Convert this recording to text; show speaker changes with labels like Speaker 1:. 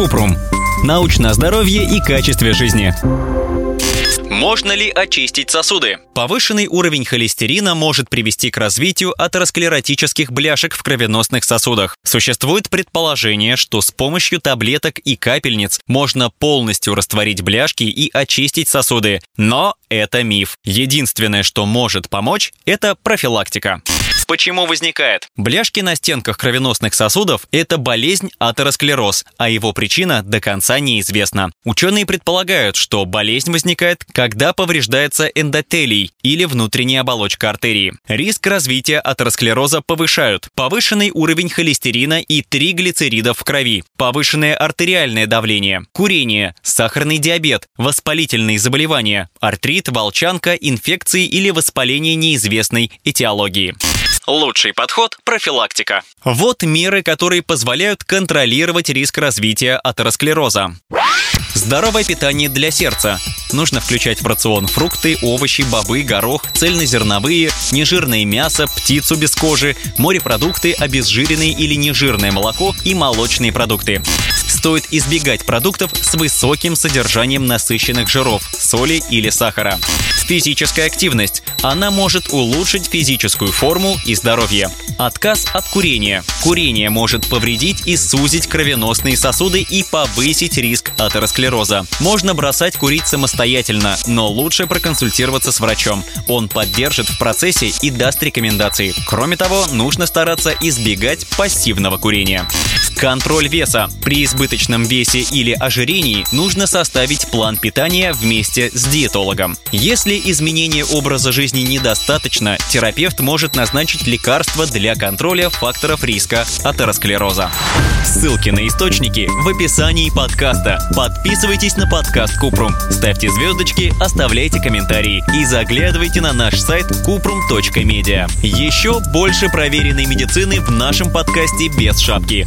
Speaker 1: Купрум. Научное здоровье и качестве жизни.
Speaker 2: Можно ли очистить сосуды? Повышенный уровень холестерина может привести к развитию атеросклеротических бляшек в кровеносных сосудах. Существует предположение, что с помощью таблеток и капельниц можно полностью растворить бляшки и очистить сосуды. Но это миф. Единственное, что может помочь, это профилактика. Почему возникает? Бляшки на стенках кровеносных сосудов – это болезнь атеросклероз, а его причина до конца неизвестна. Ученые предполагают, что болезнь возникает, когда повреждается эндотелий или внутренняя оболочка артерии. Риск развития атеросклероза повышают повышенный уровень холестерина и триглицеридов в крови, повышенное артериальное давление, курение, сахарный диабет, воспалительные заболевания, артрит, волчанка, инфекции или воспаление неизвестной этиологии. Лучший подход – профилактика. Вот меры, которые позволяют контролировать риск развития атеросклероза. Здоровое питание для сердца. Нужно включать в рацион фрукты, овощи, бобы, горох, цельнозерновые, нежирное мясо, птицу без кожи, морепродукты, обезжиренное или нежирное молоко и молочные продукты. Стоит избегать продуктов с высоким содержанием насыщенных жиров, соли или сахара. Физическая активность. Она может улучшить физическую форму и здоровье. Отказ от курения. Курение может повредить и сузить кровеносные сосуды и повысить риск атеросклероза. Можно бросать курить самостоятельно, но лучше проконсультироваться с врачом. Он поддержит в процессе и даст рекомендации. Кроме того, нужно стараться избегать пассивного курения. Контроль веса. При избыточном весе или ожирении нужно составить план питания вместе с диетологом. Если изменения образа жизни недостаточно, терапевт может назначить лекарства для контроля факторов риска атеросклероза. Ссылки на источники в описании подкаста. Подписывайтесь на подкаст Купрум, ставьте звездочки, оставляйте комментарии и заглядывайте на наш сайт kuprum.media. Еще больше проверенной медицины в нашем подкасте без шапки.